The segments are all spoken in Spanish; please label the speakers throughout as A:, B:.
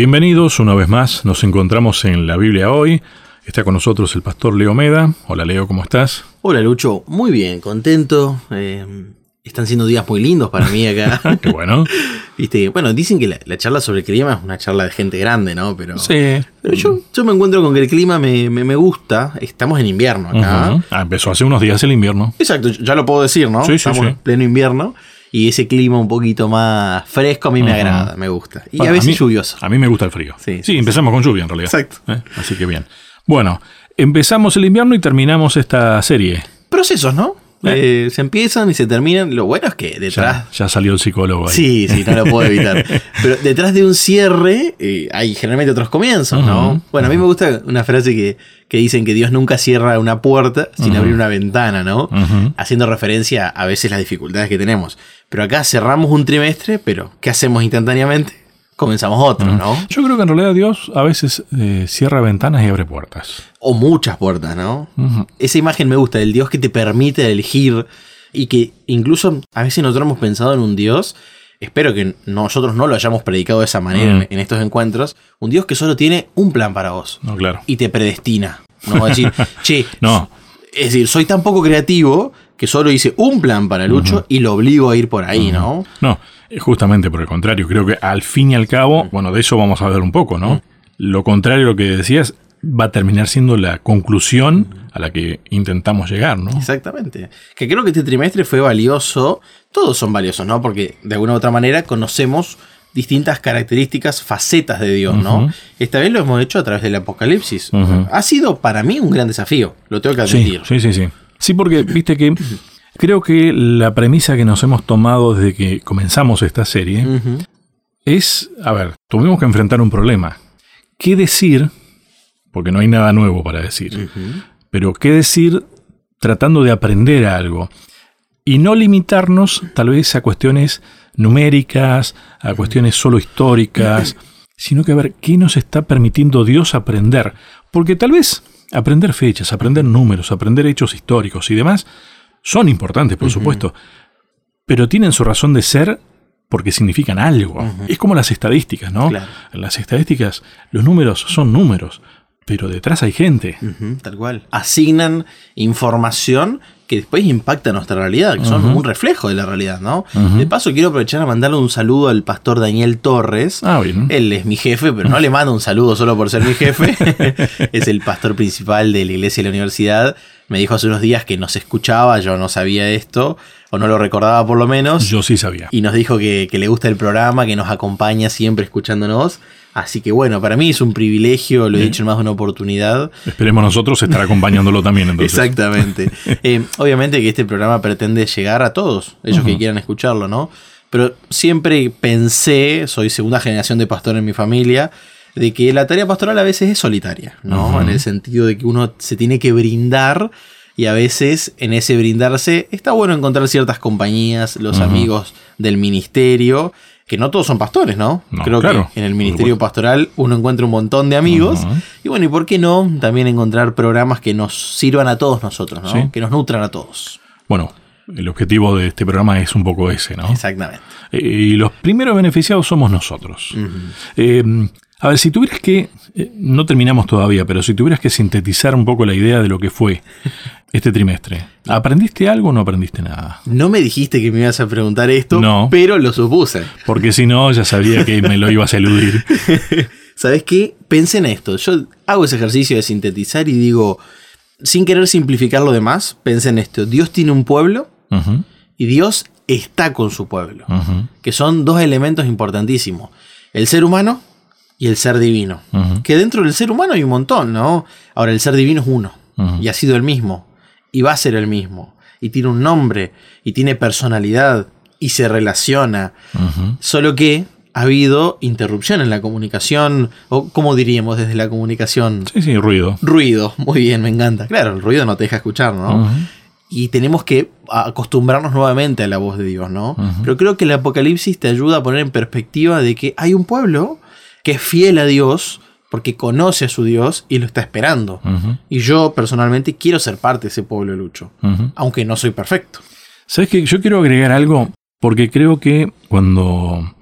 A: Bienvenidos una vez más, nos encontramos en la Biblia hoy. Está con nosotros el pastor Leo Meda. Hola Leo, ¿cómo estás?
B: Hola Lucho, muy bien, contento. Eh, están siendo días muy lindos para mí acá.
A: Qué bueno.
B: Viste, bueno, dicen que la, charla sobre el clima es una charla de gente grande, ¿no? Pero,
A: Sí.
B: pero yo, yo me encuentro con que el clima me, me- me gusta. Estamos en invierno acá.
A: Ah, empezó hace unos días el invierno.
B: Exacto, ya lo puedo decir, ¿no?
A: Sí, sí,
B: Estamos
A: sí.
B: en pleno invierno. Y ese clima un poquito más fresco a mí me agrada, me gusta. Y
A: Bueno,
B: a veces
A: mí-
B: lluvioso.
A: A mí me gusta el frío.
B: Sí,
A: Sí,
B: sí,
A: empezamos con lluvia en realidad.
B: Exacto.
A: ¿Eh? Así que bien. Bueno, empezamos el invierno y terminamos esta serie.
B: Procesos, ¿no? Eh, se empiezan y se terminan. Lo bueno es que detrás
A: Ya, ya salió el psicólogo ahí.
B: Sí, sí, no lo puedo evitar. Pero detrás de un cierre eh, hay generalmente otros comienzos, ¿no? Bueno, a mí me gusta una frase que, que dicen que Dios nunca cierra una puerta sin abrir una ventana, ¿no? Haciendo referencia a veces las dificultades que tenemos. Pero acá cerramos un trimestre, pero ¿qué hacemos instantáneamente? Comenzamos otro, ¿no?
A: Yo creo que en realidad Dios a veces eh, cierra ventanas y abre puertas.
B: O muchas puertas, ¿no? Esa imagen me gusta, del Dios que te permite elegir y que incluso a veces nosotros hemos pensado en un Dios, espero que nosotros no lo hayamos predicado de esa manera en, en estos encuentros, un Dios que solo tiene un plan para vos
A: No, claro.
B: y te predestina. No va a decir, che,
A: No.
B: es decir, soy tan poco creativo que solo hice un plan para Lucho y lo obligo a ir por ahí, ¿no?
A: No, justamente por el contrario, creo que al fin y al cabo, bueno, de eso vamos a hablar un poco, ¿no? Lo contrario a lo que decías va a terminar siendo la conclusión a la que intentamos llegar, ¿no?
B: Exactamente. Que creo que este trimestre fue valioso. Todos son valiosos, ¿no? Porque de alguna u otra manera conocemos distintas características, facetas de Dios, ¿no? Esta vez lo hemos hecho a través del Apocalipsis. Ha sido para mí un gran desafío, lo tengo que admitir.
A: sí, sí, sí. Sí, porque viste que creo que la premisa que nos hemos tomado desde que comenzamos esta serie es, a ver, tuvimos que enfrentar un problema. ¿Qué decir? Porque no hay nada nuevo para decir. Pero ¿qué decir tratando de aprender algo? Y no limitarnos tal vez a cuestiones numéricas, a cuestiones solo históricas, sino que a ver qué nos está permitiendo Dios aprender. Porque tal vez aprender fechas, aprender números, aprender hechos históricos y demás son importantes, por supuesto, pero tienen su razón de ser porque significan algo. Es como las estadísticas, ¿no?
B: Claro.
A: Las estadísticas los números son números, pero detrás hay gente.
B: Tal cual. Asignan información que después impacta nuestra realidad, que son un reflejo de la realidad, ¿no? De paso, quiero aprovechar a mandarle un saludo al pastor Daniel Torres.
A: Ah, bien.
B: Él es mi jefe, pero no le mando un saludo solo por ser mi jefe. es el pastor principal de la iglesia y la universidad. Me dijo hace unos días que nos escuchaba, yo no sabía esto, o no lo recordaba por lo menos.
A: Yo sí sabía.
B: Y nos dijo que, que le gusta el programa, que nos acompaña siempre escuchándonos. Así que bueno, para mí es un privilegio, lo he dicho en más de una oportunidad.
A: Esperemos nosotros estar acompañándolo también entonces.
B: Exactamente. Eh, obviamente que este programa pretende llegar a todos, ellos que quieran escucharlo, ¿no? Pero siempre pensé, soy segunda generación de pastor en mi familia, de que la tarea pastoral a veces es solitaria, ¿no? En el sentido de que uno se tiene que brindar y a veces en ese brindarse está bueno encontrar ciertas compañías, los amigos del ministerio, que no todos son pastores, ¿no?
A: No,
B: Creo
A: claro,
B: que en el ministerio pastoral uno encuentra un montón de amigos. Y bueno, ¿y por qué no también encontrar programas que nos sirvan a todos nosotros, ¿no?
A: Sí.
B: Que nos nutran a todos.
A: Bueno, el objetivo de este programa es un poco ese, ¿no?
B: Exactamente.
A: Eh, Y los primeros beneficiados somos nosotros. Eh, a ver, si tuvieras que, eh, no terminamos todavía, pero si tuvieras que sintetizar un poco la idea de lo que fue este trimestre, ¿aprendiste algo o no aprendiste nada?
B: No me dijiste que me ibas a preguntar esto,
A: No.
B: pero lo supuse.
A: Porque si no, ya sabría que me lo ibas a eludir.
B: ¿Sabes qué? Pensé en esto. Yo hago ese ejercicio de sintetizar y digo, sin querer simplificar lo demás, pensé en esto. Dios tiene un pueblo y Dios está con su pueblo. Que son dos elementos importantísimos. El ser humano y el ser divino. Que dentro del ser humano hay un montón, ¿no? Ahora, el ser divino es uno. Y ha sido el mismo. Y va a ser el mismo. Y tiene un nombre. Y tiene personalidad. Y se relaciona. Solo que ha habido interrupción en la comunicación. O, ¿cómo diríamos desde la comunicación?
A: Sí, sí, ruido.
B: Ruido. Muy bien, me encanta. Claro, el ruido no te deja escuchar, ¿no? Y tenemos que acostumbrarnos nuevamente a la voz de Dios, ¿no? Pero creo que el Apocalipsis te ayuda a poner en perspectiva de que hay un pueblo que es fiel a Dios porque conoce a su Dios y lo está esperando. Y yo personalmente quiero ser parte de ese pueblo, Lucho, aunque no soy perfecto.
A: ¿Sabes qué? Yo quiero agregar algo porque creo que cuando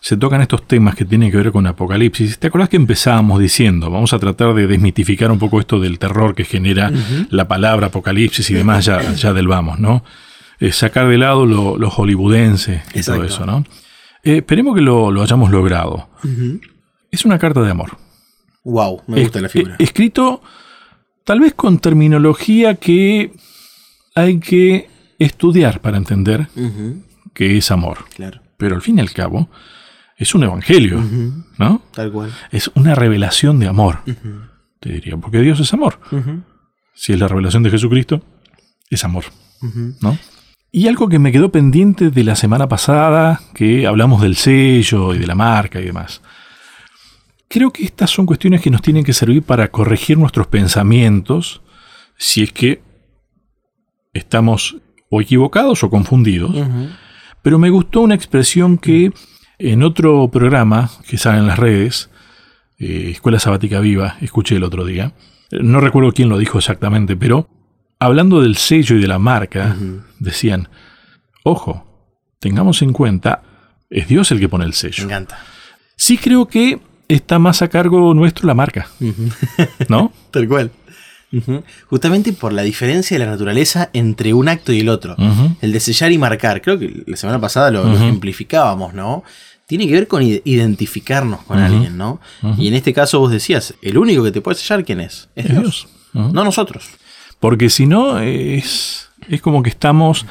A: se tocan estos temas que tienen que ver con Apocalipsis, ¿te acordás que empezábamos diciendo, vamos a tratar de desmitificar un poco esto del terror que genera la palabra Apocalipsis y demás, ya, ya del vamos, ¿no? Eh, sacar de lado lo, lo hollywoodense y todo eso, ¿no? Eh, esperemos que lo, hayamos logrado. Es una carta de amor.
B: Wow, me gusta la figura.
A: escrito tal vez con terminología que hay que estudiar para entender que es amor.
B: Claro.
A: Pero al fin y al cabo, es un evangelio, ¿no?
B: Tal cual.
A: Es una revelación de amor, te diría, porque Dios es amor. Si es la revelación de Jesucristo, es amor, ¿no? Y algo que me quedó pendiente de la semana pasada, que hablamos del sello y de la marca y demás. Creo que estas son cuestiones que nos tienen que servir para corregir nuestros pensamientos, si es que estamos o equivocados o confundidos. Pero me gustó una expresión que en otro programa que sale en las redes, eh, Escuela Sabática Viva, escuché el otro día, no recuerdo quién lo dijo exactamente, pero hablando del sello y de la marca, decían, ojo, tengamos en cuenta, es Dios el que pone el sello.
B: Me encanta.
A: Sí creo que está más a cargo nuestro la marca, ¿no?
B: Tal cual. Justamente por la diferencia de la naturaleza entre un acto y el otro. El de sellar y marcar. Creo que la semana pasada lo, ejemplificábamos, ¿no? Tiene que ver con identificarnos con alguien, ¿no? Y en este caso vos decías, el único que te puede sellar, ¿quién es? Es, Dios. No nosotros.
A: Porque si no, es, es como que estamos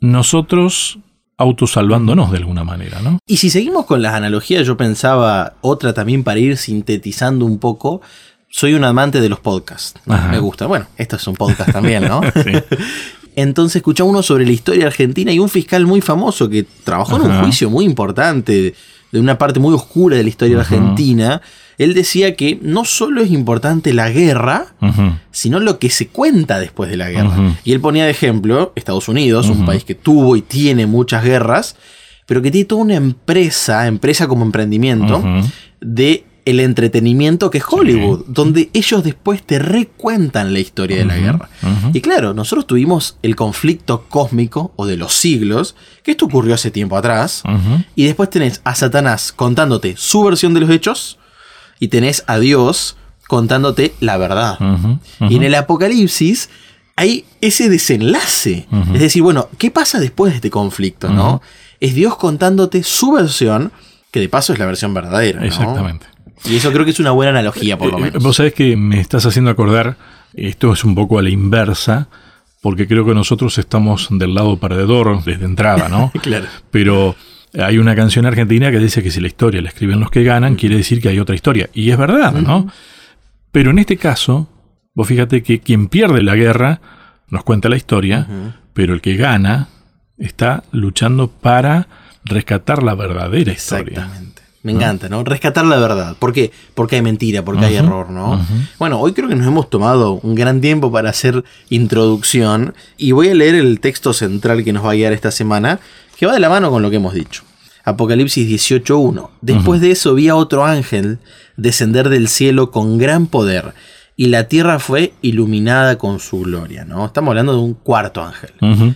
A: nosotros autosalvándonos de alguna manera, ¿no?
B: Y si seguimos con las analogías, yo pensaba otra también para ir sintetizando un poco. Soy un amante de los podcasts. Me gusta. Bueno, esto es un podcast también, ¿no? Entonces escuché uno sobre la historia argentina y un fiscal muy famoso que trabajó en un juicio muy importante de una parte muy oscura de la historia argentina él decía que no solo es importante la guerra, sino lo que se cuenta después de la guerra. Y él ponía de ejemplo Estados Unidos, un país que tuvo y tiene muchas guerras, pero que tiene toda una empresa, empresa como emprendimiento, de el entretenimiento que es Hollywood, donde ellos después te recuentan la historia de la guerra. Y claro, nosotros tuvimos el conflicto cósmico o de los siglos, que esto ocurrió hace tiempo atrás, y después tenés a Satanás contándote su versión de los hechos, y tenés a Dios contándote la verdad. Y en el Apocalipsis hay ese desenlace. Es decir, bueno, ¿qué pasa después de este conflicto? ¿no? Es Dios contándote su versión, que de paso es la versión verdadera.
A: Exactamente.
B: Y eso creo que es una buena analogía, por lo eh, menos.
A: Vos sabés que me estás haciendo acordar, esto es un poco a la inversa, porque creo que nosotros estamos del lado perdedor desde entrada, ¿no?
B: claro.
A: Pero hay una canción argentina que dice que si la historia la escriben los que ganan, quiere decir que hay otra historia. Y es verdad, ¿no? Pero en este caso, vos fíjate que quien pierde la guerra nos cuenta la historia, pero el que gana está luchando para rescatar la verdadera historia.
B: Exactamente. Me encanta, ¿no? Rescatar la verdad. ¿Por qué? Porque hay mentira, porque hay error, ¿no? Bueno, hoy creo que nos hemos tomado un gran tiempo para hacer introducción y voy a leer el texto central que nos va a guiar esta semana, que va de la mano con lo que hemos dicho. Apocalipsis 18.1. Después de eso vi a otro ángel descender del cielo con gran poder y la tierra fue iluminada con su gloria. ¿no? Estamos hablando de un cuarto ángel.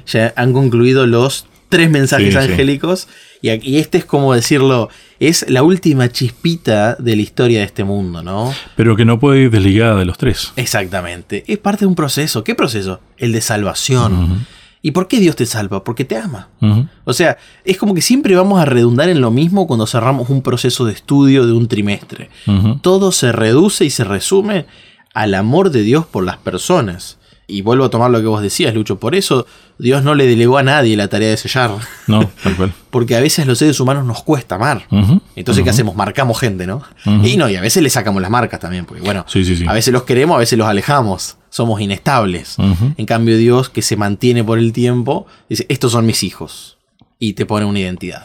B: Ya han concluido los tres mensajes angélicos y, este es como decirlo, es la última chispita de la historia de este mundo, ¿no?
A: Pero que no puede ir desligada de los tres.
B: Exactamente. Es parte de un proceso. ¿Qué proceso? El de salvación. ¿Y por qué Dios te salva? Porque te ama. O sea, es como que siempre vamos a redundar en lo mismo cuando cerramos un proceso de estudio de un trimestre. Todo se reduce y se resume al amor de Dios por las personas. Y vuelvo a tomar lo que vos decías, Lucho. Por eso Dios no le delegó a nadie la tarea de sellar.
A: No, tal cual.
B: Porque a veces los seres humanos nos cuesta amar. Entonces, ¿qué hacemos? Marcamos gente, ¿no? Y no, y a veces le sacamos las marcas también. Porque, bueno, a veces los queremos, a veces los alejamos. Somos inestables. En cambio, Dios, que se mantiene por el tiempo, dice: Estos son mis hijos. Y te pone una identidad.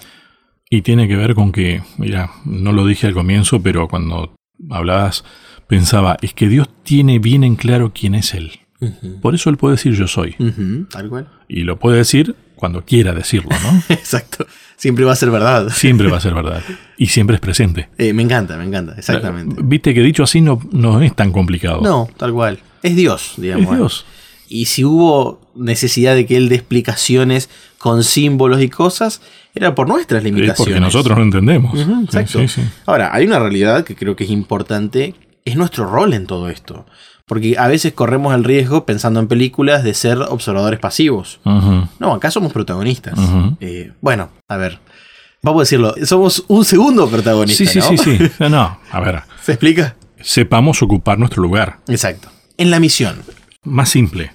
A: Y tiene que ver con que, mira, no lo dije al comienzo, pero cuando hablabas, pensaba: es que Dios tiene bien en claro quién es Él. Por eso él puede decir yo soy.
B: tal cual.
A: Y lo puede decir cuando quiera decirlo, ¿no?
B: Exacto. Siempre va a ser verdad.
A: Siempre va a ser verdad. Y siempre es presente.
B: Eh, me encanta, me encanta, exactamente.
A: Viste que dicho así no, no es tan complicado.
B: No, tal cual. Es Dios, digamos.
A: Es Dios.
B: y si hubo necesidad de que él dé explicaciones con símbolos y cosas, era por nuestras limitaciones.
A: porque nosotros no entendemos.
B: exacto. Ahora, hay una realidad que creo que es importante, es nuestro rol en todo esto. Porque a veces corremos el riesgo, pensando en películas, de ser observadores pasivos. No, acá somos protagonistas. Eh, bueno, a ver. Vamos a decirlo, somos un segundo protagonista.
A: Sí, sí, sí, sí. No, a ver.
B: ¿Se explica?
A: Sepamos ocupar nuestro lugar.
B: Exacto. En la misión.
A: Más simple.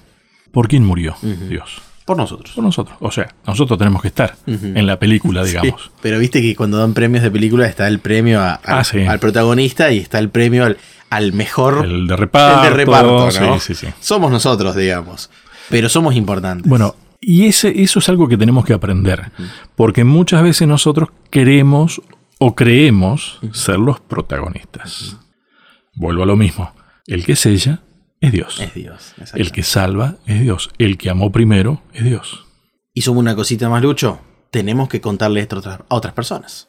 A: ¿Por quién murió Dios?
B: Por nosotros.
A: Por nosotros. O sea, nosotros tenemos que estar en la película, digamos.
B: pero viste que cuando dan premios de película está el premio ah, al protagonista y está el premio al, mejor.
A: El de reparto.
B: El de reparto, ¿no? Sí, sí, somos nosotros, digamos. Pero somos importantes.
A: Bueno, y ese, eso es algo que tenemos que aprender. Porque muchas veces nosotros queremos o creemos ser los protagonistas. Vuelvo a lo mismo. El que es ella es Dios.
B: Es Dios.
A: El que salva es Dios. El que amó primero es Dios.
B: Y somos una cosita más, Lucho. Tenemos que contarle esto a otras personas.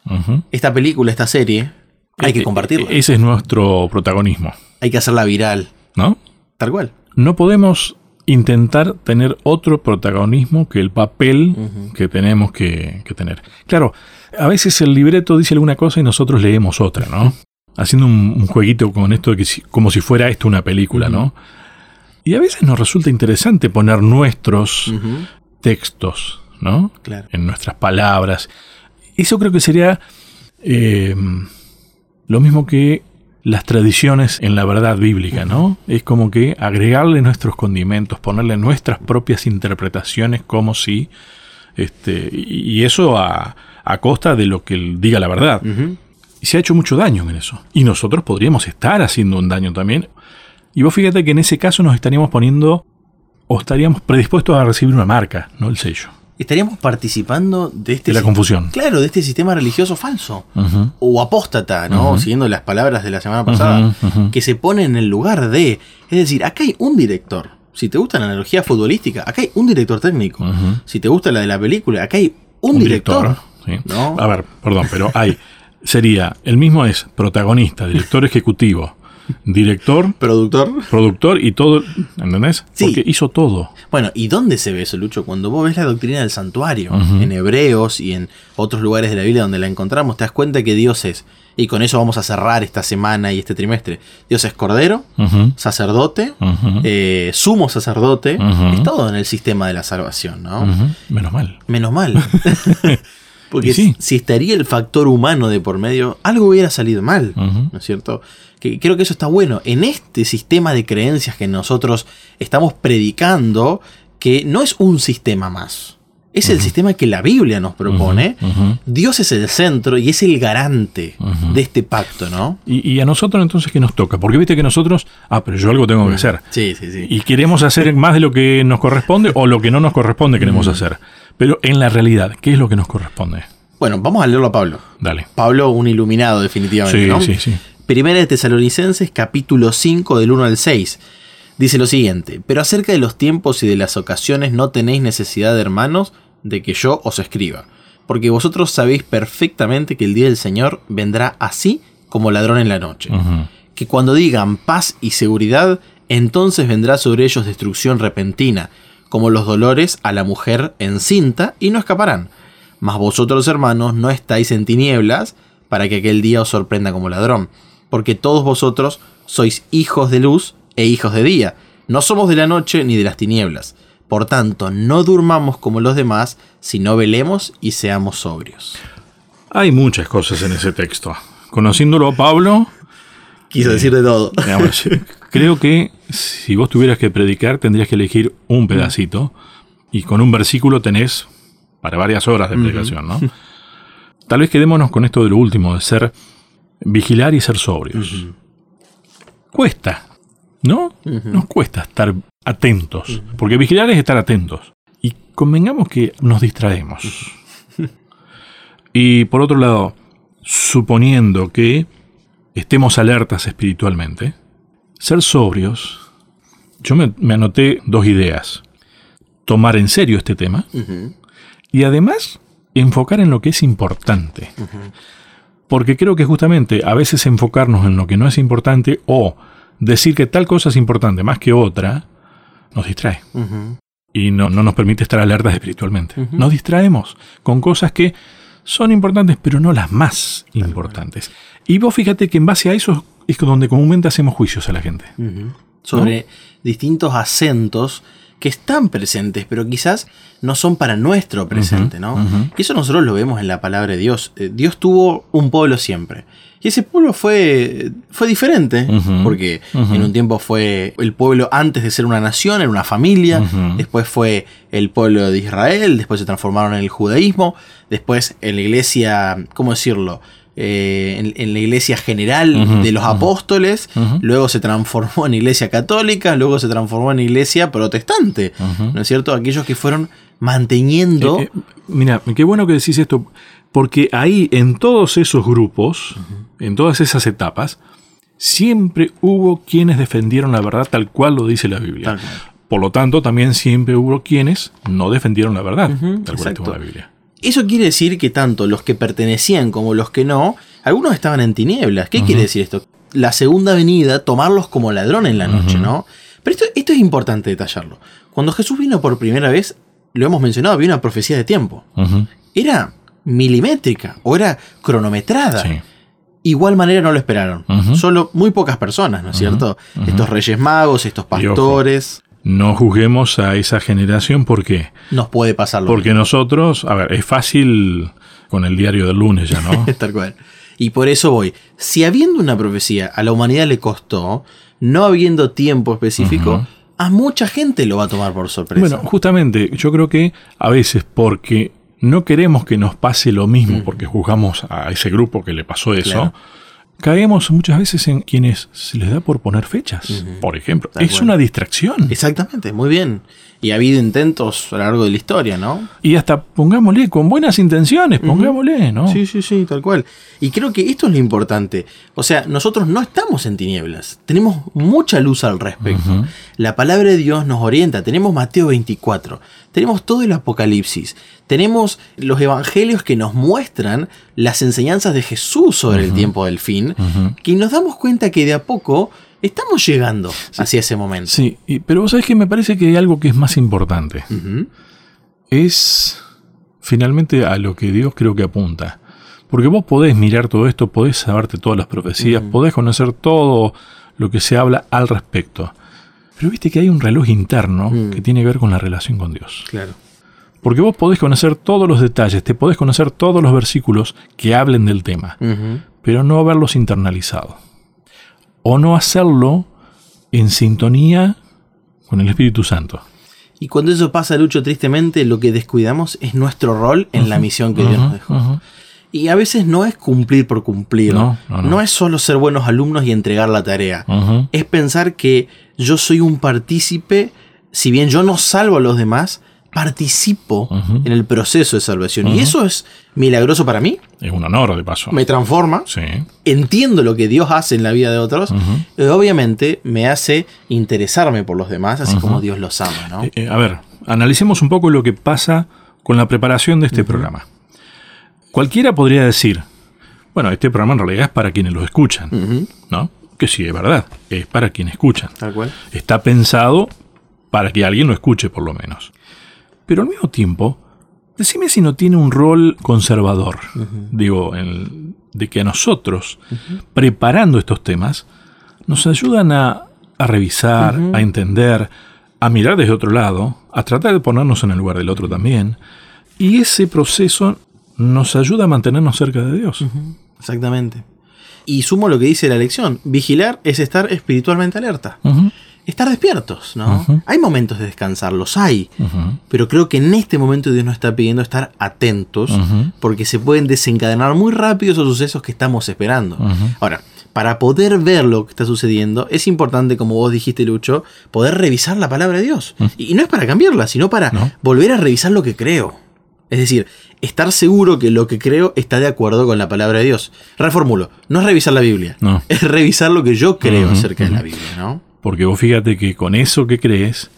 B: Esta película, esta serie, hay que compartirla.
A: Ese es nuestro protagonismo.
B: Hay que hacerla viral.
A: ¿No?
B: Tal cual.
A: No podemos intentar tener otro protagonismo que el papel que tenemos que, tener. Claro, a veces el libreto dice alguna cosa y nosotros leemos otra, ¿no? haciendo un, jueguito con esto de que como si fuera esto una película, ¿no? Y a veces nos resulta interesante poner nuestros textos, ¿no?
B: Claro.
A: En nuestras palabras. Eso creo que sería eh, lo mismo que las tradiciones en la verdad bíblica, ¿no? Es como que agregarle nuestros condimentos, ponerle nuestras propias interpretaciones como si, este, y eso a, costa de lo que diga la verdad. Y se ha hecho mucho daño en eso. Y nosotros podríamos estar haciendo un daño también. Y vos fíjate que en ese caso nos estaríamos poniendo o estaríamos predispuestos a recibir una marca, no el sello.
B: Estaríamos participando de este...
A: De la confusión.
B: Claro, de este sistema religioso falso. O apóstata, ¿no? Siguiendo las palabras de la semana pasada. Que se pone en el lugar de... Es decir, acá hay un director. Si te gusta la analogía futbolística, acá hay un director técnico. Si te gusta la de la película, acá hay un, director.
A: A ver, perdón, pero hay sería, el mismo es protagonista, director ejecutivo, director,
B: productor,
A: productor y todo, ¿entendés? Porque hizo todo.
B: Bueno, ¿y dónde se ve eso, Lucho? Cuando vos ves la doctrina del santuario, en Hebreos y en otros lugares de la Biblia donde la encontramos, te das cuenta que Dios es, y con eso vamos a cerrar esta semana y este trimestre, Dios es cordero, sacerdote, eh, sumo sacerdote, es todo en el sistema de la salvación, ¿no?
A: Menos mal.
B: Menos mal. Porque si estaría el factor humano de por medio, algo hubiera salido mal, ¿no es cierto? Que creo que eso está bueno. En este sistema de creencias que nosotros estamos predicando, que no es un sistema más. Es el sistema que la Biblia nos propone. Dios es el centro y es el garante de este pacto, ¿no?
A: Y, a nosotros entonces, ¿qué nos toca? Porque viste que nosotros, ah, pero yo algo tengo que hacer.
B: Sí, sí, sí.
A: Y queremos hacer más de lo que nos corresponde o lo que no nos corresponde queremos hacer. Pero en la realidad, ¿qué es lo que nos corresponde?
B: Bueno, vamos a leerlo a Pablo.
A: Dale.
B: Pablo, un iluminado, definitivamente. Sí, sí, sí. Primera de Tesalonicenses, capítulo 5, del 1 al 6. Dice lo siguiente: Pero acerca de los tiempos y de las ocasiones no tenéis necesidad, hermanos, de que yo os escriba. Porque vosotros sabéis perfectamente que el día del Señor vendrá así como ladrón en la noche. Que cuando digan paz y seguridad, entonces vendrá sobre ellos destrucción repentina como los dolores a la mujer encinta, y no escaparán. Mas vosotros, hermanos, no estáis en tinieblas, para que aquel día os sorprenda como ladrón, porque todos vosotros sois hijos de luz e hijos de día, no somos de la noche ni de las tinieblas. Por tanto, no durmamos como los demás, sino velemos y seamos sobrios.
A: Hay muchas cosas en ese texto. Conociéndolo a Pablo,
B: Quiso decir de todo.
A: creo que si vos tuvieras que predicar, tendrías que elegir un pedacito y con un versículo tenés para varias horas de predicación, ¿no? Tal vez quedémonos con esto de lo último, de ser vigilar y ser sobrios. Cuesta, ¿no? Nos cuesta estar atentos, porque vigilar es estar atentos. Y convengamos que nos distraemos. y por otro lado, suponiendo que estemos alertas espiritualmente, ser sobrios, yo me, anoté dos ideas. Tomar en serio este tema y además enfocar en lo que es importante. Porque creo que justamente a veces enfocarnos en lo que no es importante o decir que tal cosa es importante más que otra, nos distrae. Y no, no nos permite estar alertas espiritualmente. Nos distraemos con cosas que son importantes, pero no las más importantes. Y vos fíjate que en base a eso es donde comúnmente hacemos juicios a la gente.
B: Sobre distintos acentos que están presentes, pero quizás no son para nuestro presente, ¿no? Y eso nosotros lo vemos en la palabra de Dios. Eh, Dios tuvo un pueblo siempre. Y ese pueblo fue, fue diferente, porque en un tiempo fue el pueblo antes de ser una nación, era una familia, después fue el pueblo de Israel, después se transformaron en el judaísmo, después en la iglesia, ¿cómo decirlo? Eh, en, en la iglesia general de los apóstoles, luego se transformó en iglesia católica, luego se transformó en iglesia protestante. ¿no es cierto? Aquellos que fueron manteniendo...
A: Eh, eh, mira, qué bueno que decís esto, porque ahí en todos esos grupos, en todas esas etapas, siempre hubo quienes defendieron la verdad tal cual lo dice la Biblia. Por lo tanto, también siempre hubo quienes no defendieron la verdad tal cual la Biblia.
B: Eso quiere decir que tanto los que pertenecían como los que no, algunos estaban en tinieblas. ¿Qué quiere decir esto? La segunda venida, tomarlos como ladrón en la noche. ¿no? Pero esto, esto es importante detallarlo. Cuando Jesús vino por primera vez, lo hemos mencionado, había una profecía de tiempo. Era milimétrica o era cronometrada.
A: sí.
B: Igual manera no lo esperaron. Solo muy pocas personas, ¿no es cierto? Estos reyes magos, estos
A: ojo.
B: pastores.
A: No juzguemos a esa generación porque
B: Nos puede pasar lo
A: porque nosotros, a ver, es fácil con el diario del lunes ya, ¿no?
B: Tal cual. Y por eso voy. Si habiendo una profecía a la humanidad le costó, no habiendo tiempo específico, a mucha gente lo va a tomar por sorpresa.
A: Bueno, justamente, yo creo que a veces porque no queremos que nos pase lo mismo, porque juzgamos a ese grupo que le pasó eso,
B: Claro.
A: caemos muchas veces en quienes se les da por poner fechas, por ejemplo.
B: Tal
A: es una distracción.
B: Exactamente, muy bien. Y ha habido intentos a lo largo de la historia, ¿no?
A: Y hasta pongámosle, con buenas intenciones, pongámosle, ¿no?
B: Sí, sí, sí, tal cual. Y creo que esto es lo importante. O sea, nosotros no estamos en tinieblas. Tenemos mucha luz al respecto. La palabra de Dios nos orienta. Tenemos Mateo 24. Tenemos todo el Apocalipsis. Tenemos los evangelios que nos muestran las enseñanzas de Jesús sobre el tiempo del fin. Que nos damos cuenta que de a poco estamos llegando hacia ese momento.
A: Sí, y- pero vos sabés que me parece que hay algo que es más importante. Es finalmente a lo que Dios creo que apunta. Porque vos podés mirar todo esto, podés saberte todas las profecías, podés conocer todo lo que se habla al respecto. Pero viste que hay un reloj interno que tiene que ver con la relación con Dios.
B: Claro.
A: Porque vos podés conocer todos los detalles, te podés conocer todos los versículos que hablen del tema, pero no haberlos internalizado. O no hacerlo en sintonía con el Espíritu Santo.
B: Y cuando eso pasa, Lucho, tristemente, lo que descuidamos es nuestro rol en la misión que Dios nos dejó. Y a veces no es cumplir por cumplir.
A: No, no, no.
B: es solo ser buenos alumnos y entregar la tarea. Es pensar que yo soy un partícipe, si bien yo no salvo a los demás, participo en el proceso de salvación. Y eso es milagroso para mí,
A: Es un honor de paso.
B: me transforma,
A: Sí.
B: entiendo lo que Dios hace en la vida de otros, y obviamente me hace interesarme por los demás, así como Dios los ama. ¿no?
A: Eh, eh, a ver, analicemos un poco lo que pasa con la preparación de este programa. Cualquiera podría decir, bueno, este programa en realidad es para quienes lo escuchan, ¿no? Que sí, es verdad, es para quienes escuchan.
B: Tal cual.
A: Está pensado para que alguien lo escuche por lo menos. Pero al mismo tiempo, decime si no tiene un rol conservador, digo, en- de que a nosotros, preparando estos temas, nos ayudan a, a revisar, a entender, a mirar desde otro lado, a tratar de ponernos en el lugar del otro también. Y ese proceso nos ayuda a mantenernos cerca de Dios.
B: Exactamente. Y sumo lo que dice la lección. Vigilar es estar espiritualmente alerta. Estar despiertos, ¿no? Hay momentos de descansar, los hay. Pero creo que en este momento Dios nos está pidiendo estar atentos porque se pueden desencadenar muy rápido esos sucesos que estamos esperando. Ahora, para poder ver lo que está sucediendo, es importante, como vos dijiste, Lucho, poder revisar la palabra de Dios. Y no es para cambiarla, sino para
A: No.
B: volver a revisar lo que creo. Es decir, estar seguro que lo que creo está de acuerdo con la palabra de Dios. Reformulo, no es revisar la Biblia,
A: No.
B: es revisar lo que yo creo acerca de la. Biblia, ¿no?
A: Porque vos fíjate que con eso que crees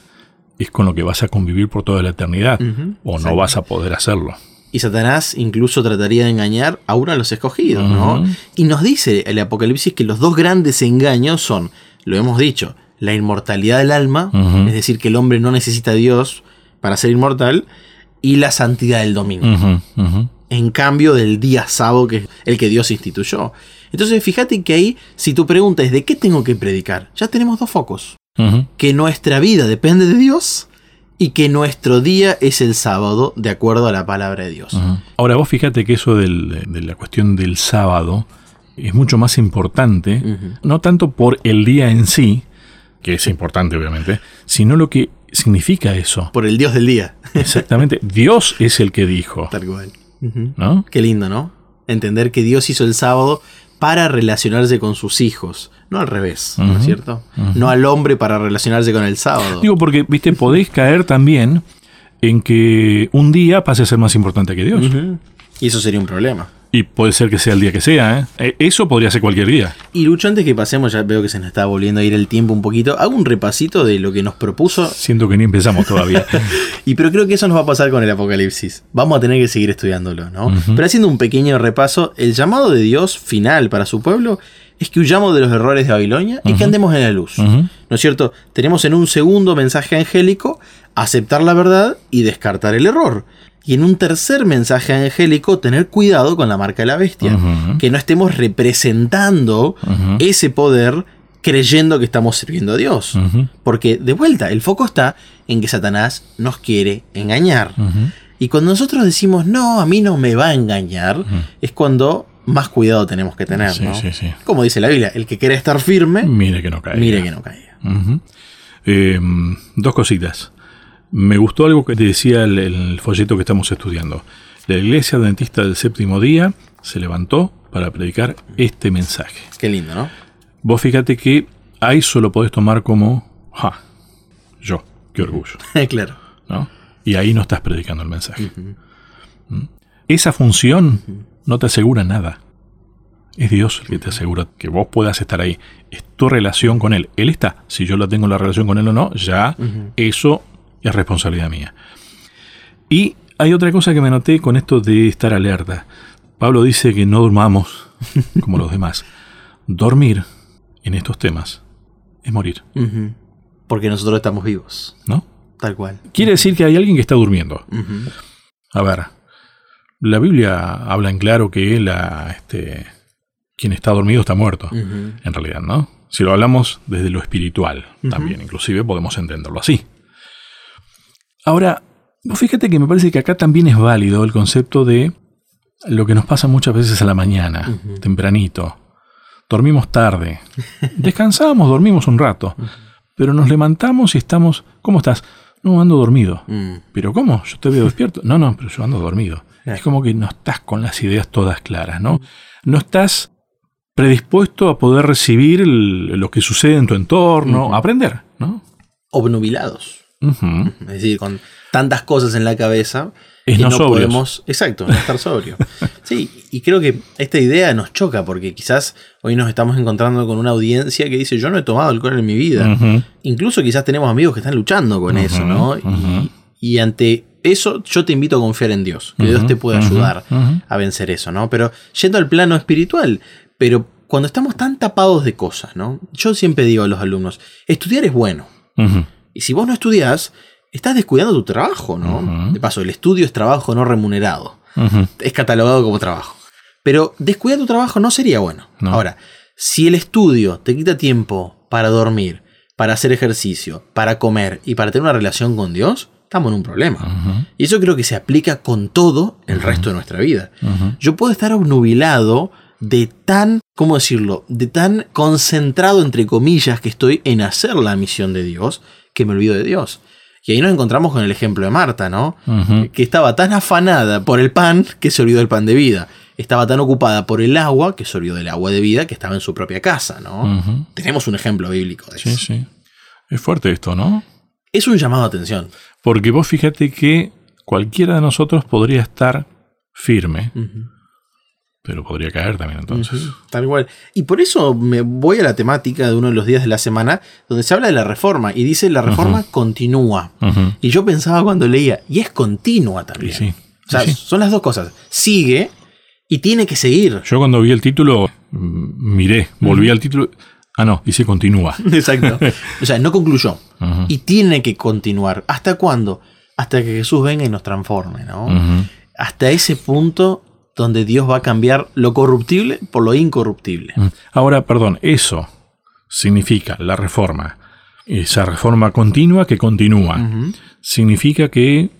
A: es con lo que vas a convivir por toda la eternidad. O no vas a poder hacerlo.
B: Y Satanás incluso trataría de engañar a uno de los escogidos, ¿no? Y nos dice el Apocalipsis que los dos grandes engaños son, lo hemos dicho, la inmortalidad del alma, es decir, que el hombre no necesita a Dios para ser inmortal, y la santidad del domingo. En cambio del día sábado, que es el que Dios instituyó. Entonces, fíjate que ahí, si tu pregunta es de qué tengo que predicar, ya tenemos dos focos. Que nuestra vida depende de Dios y que nuestro día es el sábado, de acuerdo a la palabra de Dios.
A: Ahora, vos fíjate que eso de la cuestión del sábado es mucho más importante, no tanto por el día en sí, que es importante obviamente, sino lo que significa eso.
B: Por el Dios del día.
A: Exactamente. Dios es el que dijo.
B: Tal cual. ¿No? Qué lindo, ¿no? Entender que Dios hizo el sábado para relacionarse con sus hijos, no al revés, ¿no es cierto? No al hombre para relacionarse con el sábado.
A: Digo, porque, viste, podéis caer también en que un día pase a ser más importante que Dios.
B: Y eso sería un problema.
A: Y puede ser que sea el día que sea, ¿eh? ¿eh? Eso podría ser cualquier día.
B: Y Lucho, antes que pasemos, ya veo que se nos está volviendo a ir el tiempo un poquito. Hago un repasito de lo que nos propuso.
A: Siento que ni empezamos todavía.
B: y pero creo que eso nos va a pasar con el Apocalipsis. Vamos a tener que seguir estudiándolo, ¿no? Pero haciendo un pequeño repaso, el llamado de Dios final para su pueblo es que huyamos de los errores de Babilonia y que andemos en la luz. ¿No es cierto? Tenemos en un segundo mensaje angélico aceptar la verdad y descartar el error. Y en un tercer mensaje angélico, tener cuidado con la marca de la bestia. Que no estemos representando ese poder creyendo que estamos sirviendo a Dios. Porque de vuelta, el foco está en que Satanás nos quiere engañar. Y cuando nosotros decimos, no, a mí no me va a engañar, es cuando más cuidado tenemos que tener. Como dice la Biblia, el que quiere estar firme,
A: mire que no caiga.
B: Mire que no caiga.
A: Eh, dos cositas. Me gustó algo que te decía el, folleto que estamos estudiando. La iglesia adventista del séptimo día se levantó para predicar este mensaje.
B: Qué lindo, ¿no?
A: Vos fíjate que ahí solo podés tomar como, ja, yo, qué orgullo.
B: claro.
A: ¿no? Y ahí no estás predicando el mensaje. ¿Mm? Esa función no te asegura nada. Es Dios el que te asegura que vos puedas estar ahí. Es tu relación con Él. Él está. Si yo la tengo la relación con Él o no, ya eso es responsabilidad mía. Y hay otra cosa que me noté con esto de estar alerta. Pablo dice que no durmamos como los demás. Dormir en estos temas es morir.
B: Porque nosotros estamos vivos.
A: ¿No?
B: Tal cual.
A: Quiere decir que hay alguien que está durmiendo. A ver, la Biblia habla en claro que la, este, quien está dormido está muerto, en realidad, ¿no? Si lo hablamos desde lo espiritual, también, inclusive podemos entenderlo así. Ahora, fíjate que me parece que acá también es válido el concepto de lo que nos pasa muchas veces a la mañana, tempranito. Dormimos tarde. Descansamos, dormimos un rato. Pero nos levantamos y estamos. ¿Cómo estás? No, ando dormido. Mm. ¿Pero cómo? Yo te veo despierto. No, no, pero yo ando dormido. Es como que no estás con las ideas todas claras, ¿no? No estás predispuesto a poder recibir lo que sucede en tu entorno, aprender, ¿no?
B: Obnubilados. Es decir, con tantas cosas en la cabeza
A: es no,
B: podemos, exacto, no estar sobrio. sí, y creo que esta idea nos choca porque quizás hoy nos estamos encontrando con una audiencia que dice yo no he tomado alcohol en mi vida. Incluso quizás tenemos amigos que están luchando con eso, ¿no? Y, ante eso yo te invito a confiar en Dios, que Dios te puede ayudar a vencer eso, ¿no? Pero yendo al plano espiritual, pero cuando estamos tan tapados de cosas, ¿no? Yo siempre digo a los alumnos, estudiar es bueno. Y si vos no estudiás, estás descuidando tu trabajo, ¿no? De paso, el estudio es trabajo no remunerado. Es catalogado como trabajo. Pero descuidar tu trabajo no sería bueno. Ahora, si el estudio te quita tiempo para dormir, para hacer ejercicio, para comer y para tener una relación con Dios, estamos en un problema. Y eso creo que se aplica con todo el resto de nuestra vida. Yo puedo estar obnubilado de tan, ¿cómo decirlo? De tan concentrado, entre comillas, que estoy en hacer la misión de Dios, que me olvido de Dios. Y ahí nos encontramos con el ejemplo de Marta, ¿no? Que estaba tan afanada por el pan que se olvidó del pan de vida. Estaba tan ocupada por el agua que se olvidó del agua de vida que estaba en su propia casa, ¿no? Tenemos un ejemplo bíblico de eso.
A: Sí, sí. Es fuerte esto, ¿no?
B: Es un llamado a atención.
A: Porque vos fíjate que cualquiera de nosotros podría estar firme pero podría caer también entonces.
B: tal cual. Y por eso me voy a la temática de uno de los días de la semana donde se habla de la reforma y dice la reforma continúa. Y yo pensaba cuando leía, y es continua también. o sea, son las dos cosas. Sigue y tiene que seguir.
A: Yo cuando vi el título, mm, miré, volví al título. Ah, no, dice continúa.
B: Exacto. O sea, no concluyó. Y tiene que continuar. ¿Hasta cuándo? Hasta que Jesús venga y nos transforme, ¿no? Hasta ese punto donde Dios va a cambiar lo corruptible por lo incorruptible.
A: Ahora, perdón, eso significa la reforma. Esa reforma continua que continúa. Significa que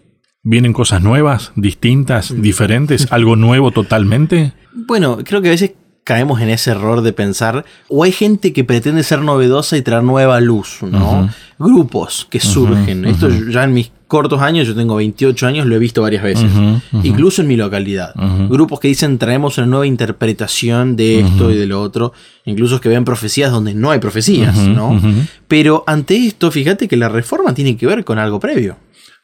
A: vienen cosas nuevas, distintas, diferentes, algo nuevo totalmente.
B: Bueno, creo que a veces caemos en ese error de pensar, o hay gente que pretende ser novedosa y traer nueva luz, ¿no? Grupos que surgen. Esto ya en mis cortos años, yo tengo 28 años, lo he visto varias veces, incluso en mi localidad. Grupos que dicen traemos una nueva interpretación de esto y de lo otro, incluso que ven profecías donde no hay profecías, ¿no? Pero ante esto, fíjate que la reforma tiene que ver con algo previo.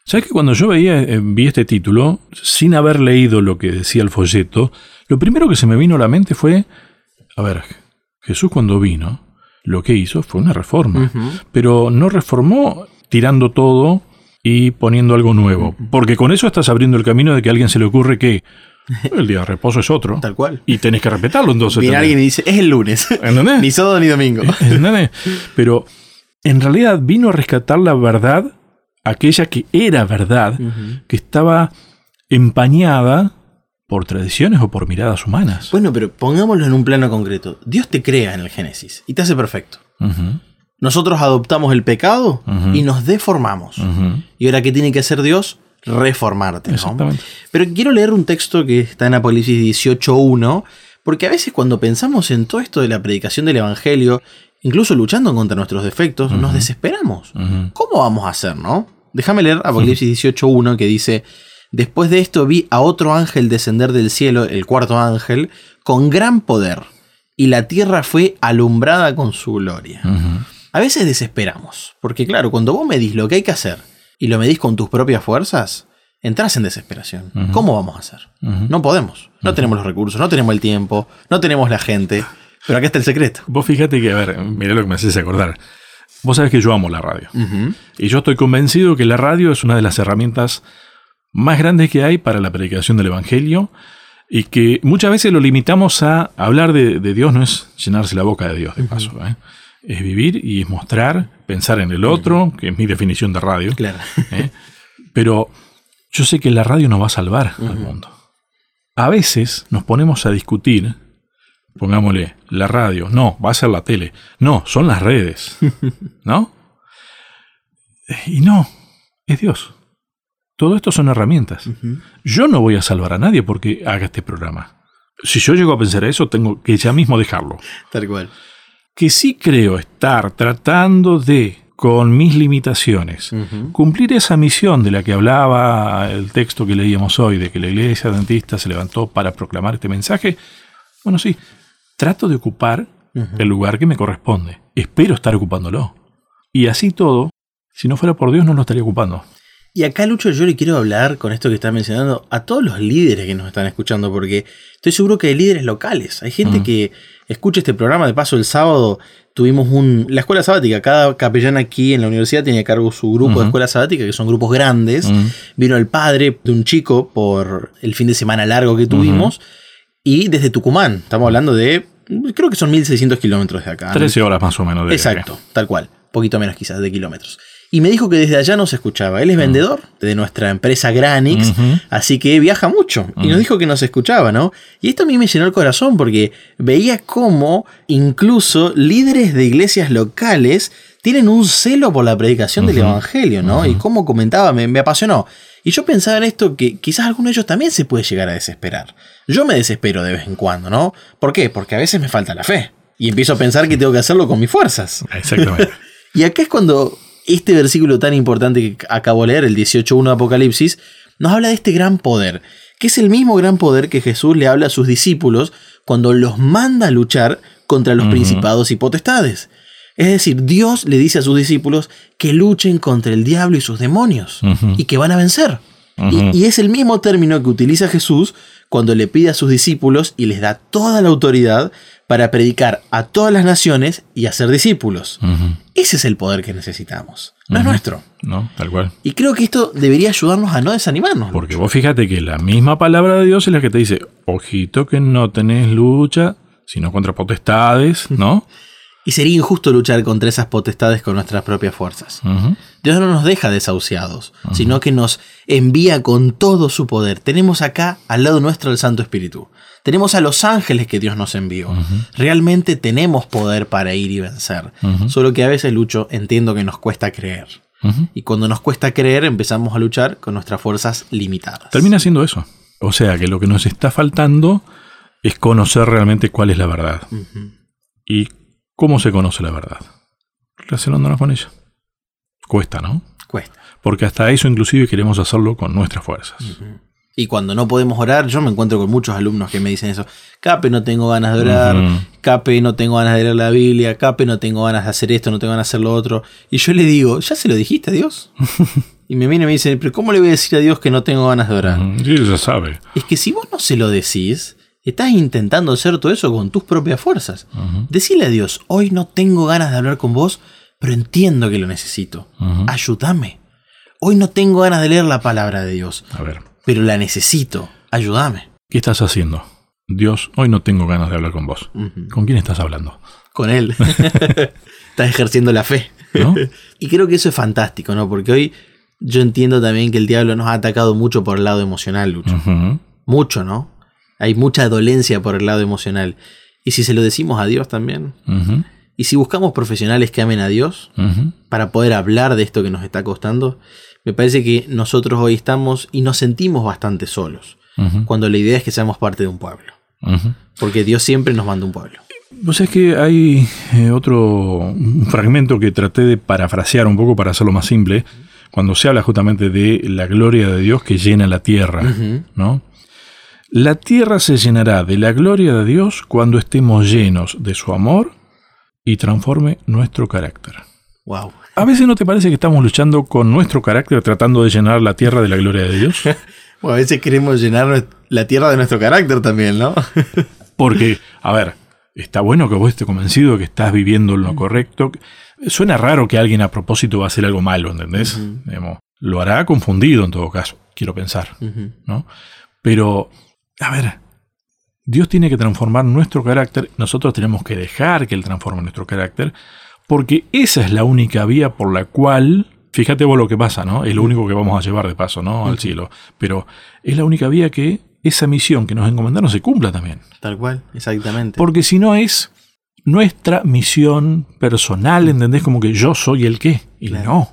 A: ¿Sabes que cuando yo veía, eh, vi este título, sin haber leído lo que decía el folleto, lo primero que se me vino a la mente fue, a ver, Jesús cuando vino, lo que hizo fue una reforma, pero no reformó tirando todo y poniendo algo nuevo, porque con eso estás abriendo el camino de que a alguien se le ocurre que el día de reposo es otro.
B: Tal cual.
A: Y tenés que respetarlo entonces.
B: Viene alguien y dice, es el lunes. ¿Entendés? ni sábado ni domingo.
A: ¿Entendés? Pero en realidad vino a rescatar la verdad, aquella que era verdad, que estaba empañada por tradiciones o por miradas humanas.
B: Bueno, pero pongámoslo en un plano concreto. Dios te crea en el Génesis y te hace perfecto. Nosotros adoptamos el pecado y nos deformamos. Y ahora, ¿qué tiene que hacer Dios? Reformarte. Exactamente. Pero quiero leer un texto que está en Apocalipsis 18.1, porque a veces cuando pensamos en todo esto de la predicación del Evangelio, incluso luchando contra nuestros defectos, nos desesperamos. ¿Cómo vamos a hacer, no? Déjame leer Apocalipsis 18.1 que dice, Después de esto vi a otro ángel descender del cielo, el cuarto ángel, con gran poder, y la tierra fue alumbrada con su gloria. A veces desesperamos, porque claro, cuando vos medís lo que hay que hacer y lo medís con tus propias fuerzas, entras en desesperación. ¿Cómo vamos a hacer? No podemos. No tenemos los recursos, no tenemos el tiempo, no tenemos la gente. Pero aquí está el secreto.
A: Vos fíjate que, a ver, mirá lo que me haces acordar. Vos sabés que yo amo la radio. Y yo estoy convencido que la radio es una de las herramientas más grandes que hay para la predicación del Evangelio y que muchas veces lo limitamos a hablar de, Dios, no es llenarse la boca de Dios, de paso. ¿eh? Es vivir y es mostrar, pensar en el otro, que es mi definición de radio.
B: Claro.
A: ¿eh? Pero yo sé que la radio no va a salvar al mundo. A veces nos ponemos a discutir, pongámosle, la radio, no, va a ser la tele, no, son las redes, ¿no? Y no, es Dios. Todo esto son herramientas. Yo no voy a salvar a nadie porque haga este programa. Si yo llego a pensar eso, tengo que ya mismo dejarlo.
B: Tal cual.
A: Que sí creo estar tratando de, con mis limitaciones, cumplir esa misión de la que hablaba el texto que leíamos hoy, de que la iglesia dentista se levantó para proclamar este mensaje. Bueno, sí, trato de ocupar el lugar que me corresponde. Espero estar ocupándolo. Y así todo, si no fuera por Dios, no lo estaría ocupando.
B: Y acá, Lucho, yo le quiero hablar con esto que está mencionando a todos los líderes que nos están escuchando, porque estoy seguro que hay líderes locales. Hay gente que escucha este programa. De paso, el sábado tuvimos un, la escuela sabática. Cada capellán aquí en la universidad tiene a cargo su grupo de escuela sabática, que son grupos grandes. Vino el padre de un chico por el fin de semana largo que tuvimos. Y desde Tucumán, estamos hablando de, creo que son 1600 kilómetros de acá.
A: 13 horas más o menos
B: de Exacto, tal cual. Poquito menos quizás de kilómetros y me dijo que desde allá no se escuchaba. Él es mm. vendedor de nuestra empresa Granix, así que viaja mucho. Y nos dijo que no se escuchaba, ¿no? Y esto a mí me llenó el corazón porque veía cómo incluso líderes de iglesias locales tienen un celo por la predicación del Evangelio, ¿no? Y como comentaba, me, me apasionó. Y yo pensaba en esto que quizás alguno de ellos también se puede llegar a desesperar. Yo me desespero de vez en cuando, ¿no? ¿Por qué? Porque a veces me falta la fe. Y empiezo a pensar que tengo que hacerlo con mis fuerzas.
A: Exactamente.
B: y acá es cuando este versículo tan importante que acabo de leer, el 18.1 de Apocalipsis, nos habla de este gran poder, que es el mismo gran poder que Jesús le habla a sus discípulos cuando los manda a luchar contra los principados y potestades. Es decir, Dios le dice a sus discípulos que luchen contra el diablo y sus demonios y que van a vencer. y, y, es el mismo término que utiliza Jesús cuando le pide a sus discípulos y les da toda la autoridad para predicar a todas las naciones y hacer discípulos. Ese es el poder que necesitamos. No es nuestro.
A: No, tal cual.
B: Y creo que esto debería ayudarnos a no desanimarnos.
A: Porque vos fíjate que la misma palabra de Dios es la que te dice, ojito que no tenés lucha, sino contra potestades, ¿no?
B: Y sería injusto luchar contra esas potestades con nuestras propias fuerzas. Dios no nos deja desahuciados, sino que nos envía con todo su poder. Tenemos acá al lado nuestro el Santo Espíritu. Tenemos a los ángeles que Dios nos envió. Realmente tenemos poder para ir y vencer. Solo que a veces, Lucho, entiendo que nos cuesta creer. Y cuando nos cuesta creer, empezamos a luchar con nuestras fuerzas limitadas.
A: Termina siendo eso. O sea que lo que nos está faltando es conocer realmente cuál es la verdad. Y ¿Cómo se conoce la verdad? Relacionándonos con ella. Cuesta, ¿no?
B: Cuesta.
A: Porque hasta eso inclusive queremos hacerlo con nuestras fuerzas.
B: Y cuando no podemos orar, yo me encuentro con muchos alumnos que me dicen eso. Cape, no tengo ganas de orar. Cape, no tengo ganas de leer la Biblia. Cape, no tengo ganas de hacer esto, no tengo ganas de hacer lo otro. Y yo le digo, ¿ya se lo dijiste a Dios? y me viene y me dice, pero ¿cómo le voy a decir a Dios que no tengo ganas de orar?
A: Sí, ya sabe.
B: Es que si vos no se lo decís, Estás intentando hacer todo eso con tus propias fuerzas. Decile a Dios, hoy no tengo ganas de hablar con vos, pero entiendo que lo necesito. Ayúdame. Hoy no tengo ganas de leer la palabra de Dios.
A: A ver.
B: Pero la necesito. Ayúdame.
A: ¿Qué estás haciendo? Dios, hoy no tengo ganas de hablar con vos. ¿Con quién estás hablando?
B: Con Él. estás ejerciendo la fe. y creo que eso es fantástico, ¿no? Porque hoy yo entiendo también que el diablo nos ha atacado mucho por el lado emocional, Lucho. Mucho, ¿no? Hay mucha dolencia por el lado emocional. ¿Y si se lo decimos a Dios también? ¿Y si buscamos profesionales que amen a Dios para poder hablar de esto que nos está costando? Me parece que nosotros hoy estamos y nos sentimos bastante solos, cuando la idea es que seamos parte de un pueblo. Porque Dios siempre nos manda un pueblo.
A: Pues es que hay eh, otro fragmento que traté de parafrasear un poco para hacerlo más simple, cuando se habla justamente de la gloria de Dios que llena la tierra, ¿no? La tierra se llenará de la gloria de Dios cuando estemos llenos de su amor y transforme nuestro carácter.
B: Wow.
A: ¿A veces no te parece que estamos luchando con nuestro carácter tratando de llenar la tierra de la gloria de Dios?
B: a veces queremos llenar la tierra de nuestro carácter también, ¿no?
A: Porque, a ver, está bueno que vos estés convencido de que estás viviendo lo correcto. Suena raro que alguien a propósito va a hacer algo malo, ¿entendés? lo hará confundido en todo caso, quiero pensar, ¿no? Pero a ver, Dios tiene que transformar nuestro carácter, nosotros tenemos que dejar que Él transforme nuestro carácter, porque esa es la única vía por la cual, fíjate vos lo que pasa, ¿no? Es lo único que vamos a llevar de paso, ¿no? Al cielo, pero es la única vía que esa misión que nos encomendaron se cumpla también.
B: Tal cual, exactamente.
A: Porque si no es nuestra misión personal, ¿entendés? Como que yo soy el qué, y no.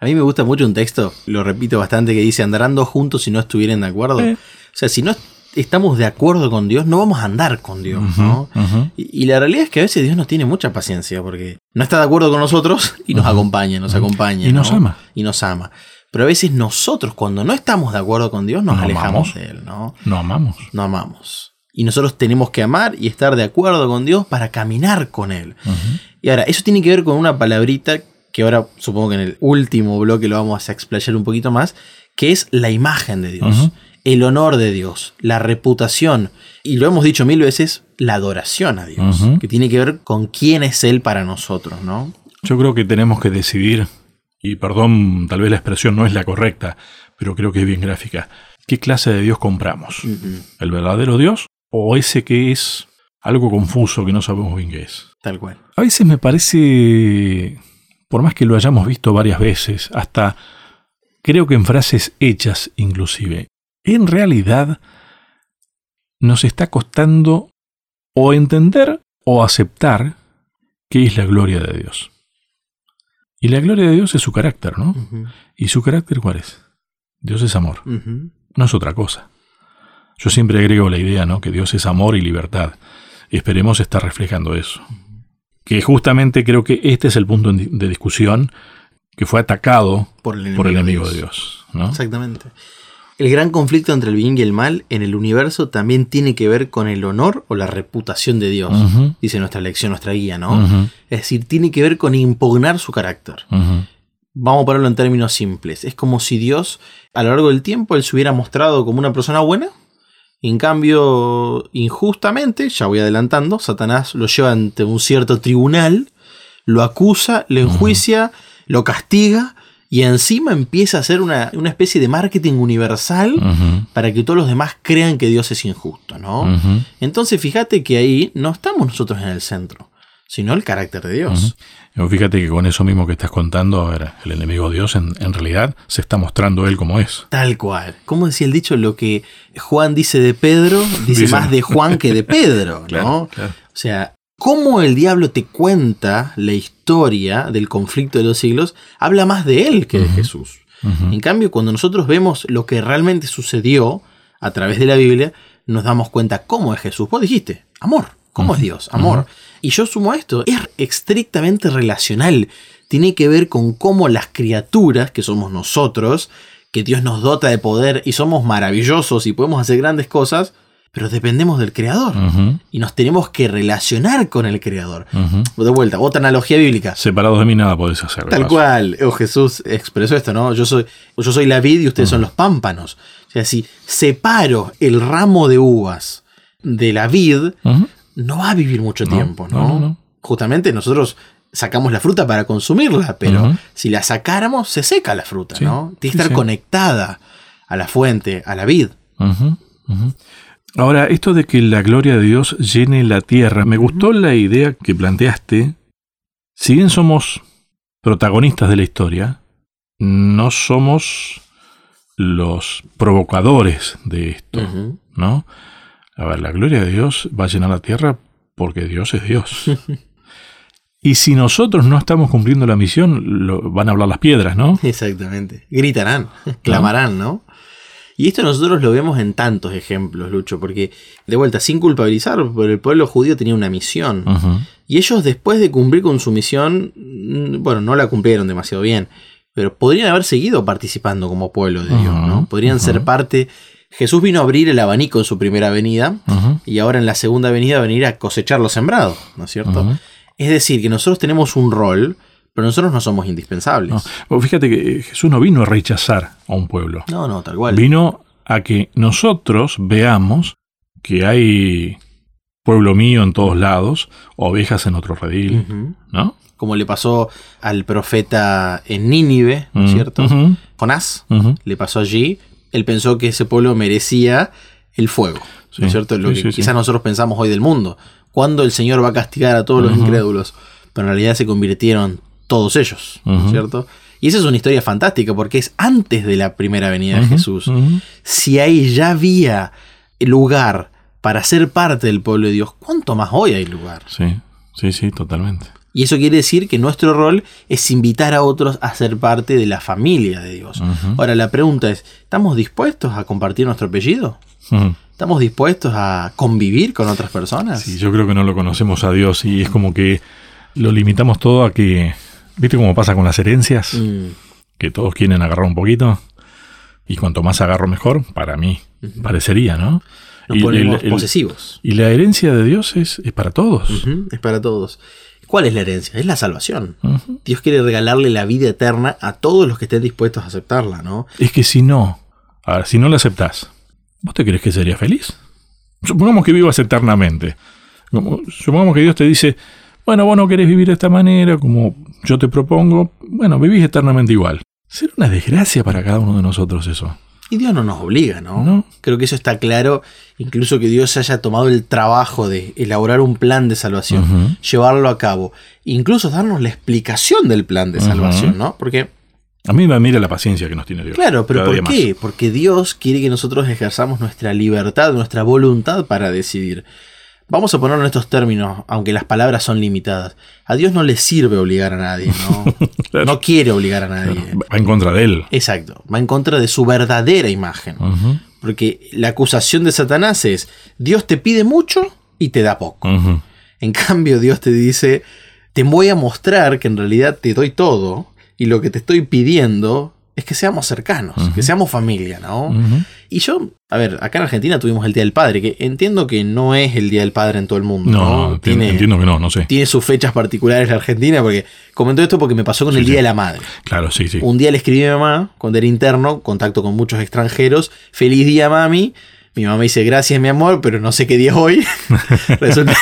B: A mí me gusta mucho un texto, lo repito bastante, que dice, andarán dos juntos si no estuvieran de acuerdo. Eh. O sea, si no estamos de acuerdo con Dios, no vamos a andar con Dios, ¿no? y, la realidad es que a veces Dios nos tiene mucha paciencia porque no está de acuerdo con nosotros y nos acompaña, nos acompaña.
A: Y nos ama.
B: Y nos ama. Pero a veces nosotros, cuando no estamos de acuerdo con Dios, nos alejamos de Él, ¿no?
A: No amamos.
B: No amamos. Y nosotros tenemos que amar y estar de acuerdo con Dios para caminar con Él. Y ahora, eso tiene que ver con una palabrita que ahora supongo que en el último bloque lo vamos a explayar un poquito más, que es la imagen de Dios el honor de Dios, la reputación, y lo hemos dicho mil veces, la adoración a Dios, que tiene que ver con quién es Él para nosotros, ¿no?
A: Yo creo que tenemos que decidir, y perdón, tal vez la expresión no es la correcta, pero creo que es bien gráfica, ¿qué clase de Dios compramos? ¿El verdadero Dios o ese que es algo confuso que no sabemos bien qué es?
B: Tal cual.
A: A veces me parece, por más que lo hayamos visto varias veces, hasta creo que en frases hechas inclusive, en realidad nos está costando o entender o aceptar qué es la gloria de Dios. Y la gloria de Dios es su carácter, ¿no? ¿Y su carácter cuál es? Dios es amor. No es otra cosa. Yo siempre agrego la idea, ¿no? Que Dios es amor y libertad. esperemos estar reflejando eso. Que justamente creo que este es el punto de discusión que fue atacado por el enemigo, de Dios. ¿no?
B: Exactamente. El gran conflicto entre el bien y el mal en el universo también tiene que ver con el honor o la reputación de Dios, dice nuestra lección, nuestra guía, ¿no? Es decir, tiene que ver con impugnar su carácter. Vamos a ponerlo en términos simples. Es como si Dios, a lo largo del tiempo, él se hubiera mostrado como una persona buena. En cambio, injustamente, ya voy adelantando, Satanás lo lleva ante un cierto tribunal, lo acusa, lo enjuicia, lo castiga y encima empieza a hacer una, especie de marketing universal para que todos los demás crean que Dios es injusto, ¿no? Entonces fíjate que ahí no estamos nosotros en el centro, sino el carácter de Dios.
A: Fíjate que con eso mismo que estás contando, el enemigo de Dios en, realidad se está mostrando él como es.
B: Tal cual. Como decía el dicho, lo que Juan dice de Pedro, dice, más de Juan que de Pedro, ¿no? O sea, cómo el diablo te cuenta la historia del conflicto de los siglos, habla más de él que de Jesús. En cambio, cuando nosotros vemos lo que realmente sucedió a través de la Biblia, nos damos cuenta cómo es Jesús. Vos dijiste, amor. ¿Cómo es Dios? Amor. Y yo sumo esto, es estrictamente relacional. Tiene que ver con cómo las criaturas, que somos nosotros, que Dios nos dota de poder y somos maravillosos y podemos hacer grandes cosas, pero dependemos del Creador. Y nos tenemos que relacionar con el Creador. De vuelta, otra analogía bíblica.
A: Separados de mí nada podés hacer.
B: Tal cual. Oh, Jesús expresó esto, ¿no? Yo soy, yo soy la vid y ustedes son los pámpanos. O sea, si separo el ramo de uvas de la vid, no va a vivir mucho tiempo, ¿no? Justamente nosotros sacamos la fruta para consumirla, pero si la sacáramos, se seca la fruta, ¿no? Tiene que estar conectada a la fuente, a la vid.
A: Ahora, esto de que la gloria de Dios llene la tierra, me gustó la idea que planteaste. Si bien somos protagonistas de la historia, no somos los provocadores de esto, ¿no? A ver, la gloria de Dios va a llenar la tierra porque Dios es Dios. y si nosotros no estamos cumpliendo la misión, lo, van a hablar las piedras, ¿no?
B: Exactamente. Gritarán, clamarán, ¿no? Y esto nosotros lo vemos en tantos ejemplos, Lucho, porque de vuelta, sin culpabilizar, pero el pueblo judío tenía una misión. Y ellos después de cumplir con su misión, mm, bueno, no la cumplieron demasiado bien, pero podrían haber seguido participando como pueblo de Dios, ¿no? Podrían ser parte Jesús vino a abrir el abanico en su primera venida y ahora en la segunda venida venir a cosechar lo sembrado, ¿no es cierto? Es decir, que nosotros tenemos un rol, pero nosotros no somos indispensables.
A: Fíjate que Jesús no vino a rechazar a un pueblo.
B: No, no, tal cual.
A: Vino a que nosotros veamos que hay pueblo mío en todos lados, ovejas en otro redil, ¿no?
B: Como le pasó al profeta en Nínive, ¿no es cierto? Jonás, le pasó allí, él pensó que ese pueblo merecía el fuego. ¿No es cierto? Lo que quizás nosotros pensamos hoy del mundo. ¿Cuándo el Señor va a castigar a todos los incrédulos? Pero en realidad se convirtieron todos ellos, ¿no es cierto? Y esa es una historia fantástica porque es antes de la primera venida de Jesús. Si ahí ya había lugar para ser parte del pueblo de Dios, ¿cuánto más hoy hay lugar?
A: Sí, sí, sí, totalmente.
B: Y eso quiere decir que nuestro rol es invitar a otros a ser parte de la familia de Dios. Ahora la pregunta es, ¿estamos dispuestos a compartir nuestro apellido? ¿Estamos dispuestos a convivir con otras personas?
A: Sí, yo creo que no lo conocemos a Dios y es como que lo limitamos todo a que, ¿viste cómo pasa con las herencias? Mm. Que todos quieren agarrar un poquito y cuanto más agarro mejor, para mí, parecería, ¿no?
B: Nos ponemos posesivos.
A: Y la herencia de Dios es, es para todos.
B: Es para todos. ¿Cuál es la herencia? Es la salvación. Dios quiere regalarle la vida eterna a todos los que estén dispuestos a aceptarla, ¿no?
A: Es que si no, a ver, si no la aceptás, ¿vos te crees que sería feliz? Supongamos que vivas eternamente. supongamos que Dios te dice, bueno, vos no querés vivir de esta manera, como yo te propongo, bueno, vivís eternamente igual. Será una desgracia para cada uno de nosotros eso.
B: Y Dios no nos obliga, ¿no? Creo que eso está claro, incluso que Dios haya tomado el trabajo de elaborar un plan de salvación, llevarlo a cabo, incluso darnos la explicación del plan de salvación, ¿no? Porque...
A: A mí me mira la paciencia que nos tiene Dios.
B: Claro, pero ¿por qué? Porque Dios quiere que nosotros ejerzamos nuestra libertad, nuestra voluntad para decidir. Vamos a ponerlo en estos términos, aunque las palabras son limitadas. A Dios no le sirve obligar a nadie, ¿no? No quiere obligar a nadie.
A: Va en contra de él.
B: Exacto, va en contra de su verdadera imagen. Porque la acusación de Satanás es, Dios te pide mucho y te da poco. En cambio, Dios te dice, te voy a mostrar que en realidad te doy todo y lo que te estoy pidiendo es que seamos cercanos, que seamos familia, ¿no? Y yo, a ver, acá en Argentina tuvimos el Día del Padre, que entiendo que no es el Día del Padre en todo el mundo.
A: No, tiene, entiendo que no, no sé.
B: Tiene sus fechas particulares la Argentina, porque comento esto porque me pasó con el Día de la Madre.
A: Claro, sí, sí.
B: Un día le escribí a mi mamá, cuando era interno, contacto con muchos extranjeros, feliz día mami. Mi mamá dice, gracias mi amor, pero no sé qué día es hoy. Resulta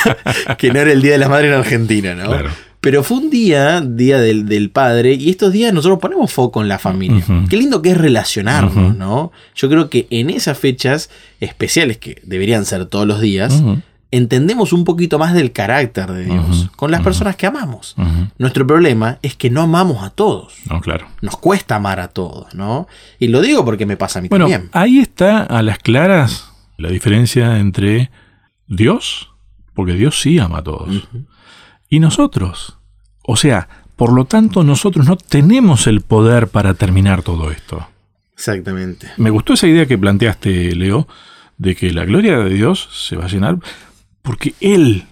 B: que no era el Día de la Madre en Argentina, ¿no? Claro. Pero fue un día, día del, padre, y estos días nosotros ponemos foco en la familia. Qué lindo que es relacionarnos, ¿no? Yo creo que en esas fechas especiales, que deberían ser todos los días, entendemos un poquito más del carácter de Dios con las personas que amamos. Nuestro problema es que no amamos a todos.
A: No, claro.
B: Nos cuesta amar a todos, ¿no? Y lo digo porque me pasa a mí
A: Bueno,
B: también.
A: ahí está a las claras la diferencia entre Dios, porque Dios sí ama a todos. Y nosotros. O sea, por lo tanto, nosotros no tenemos el poder para terminar todo esto.
B: Exactamente.
A: Me gustó esa idea que planteaste, Leo, de que la gloria de Dios se va a llenar porque Él